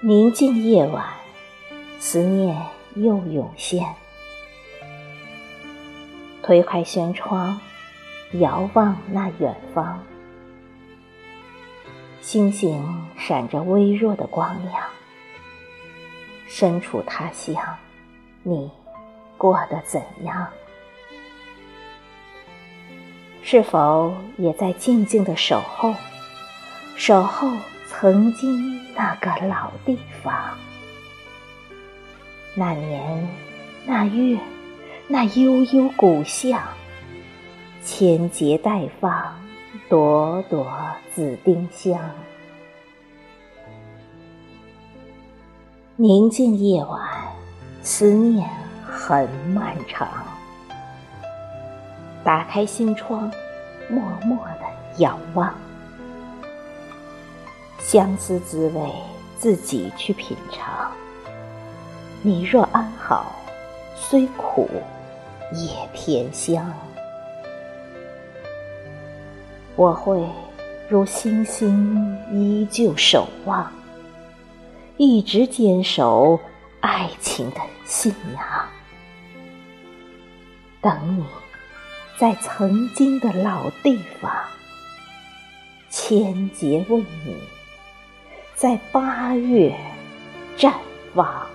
宁静夜晚，思念又涌现。推开轩窗，遥望那远方，星星闪着微弱的光亮。身处他乡，你过得怎样？是否也在静静的守候，守候？曾经那个老地方，那年那月那悠悠古巷，千结待放，朵朵紫丁香。宁静夜晚，思念很漫长。打开心窗，默默的仰望。相思滋味，自己去品尝。你若安好，虽苦也甜香。我会如星星依旧守望，一直坚守爱情的信仰。等你，在曾经的老地方，千劫为你。在八月绽放。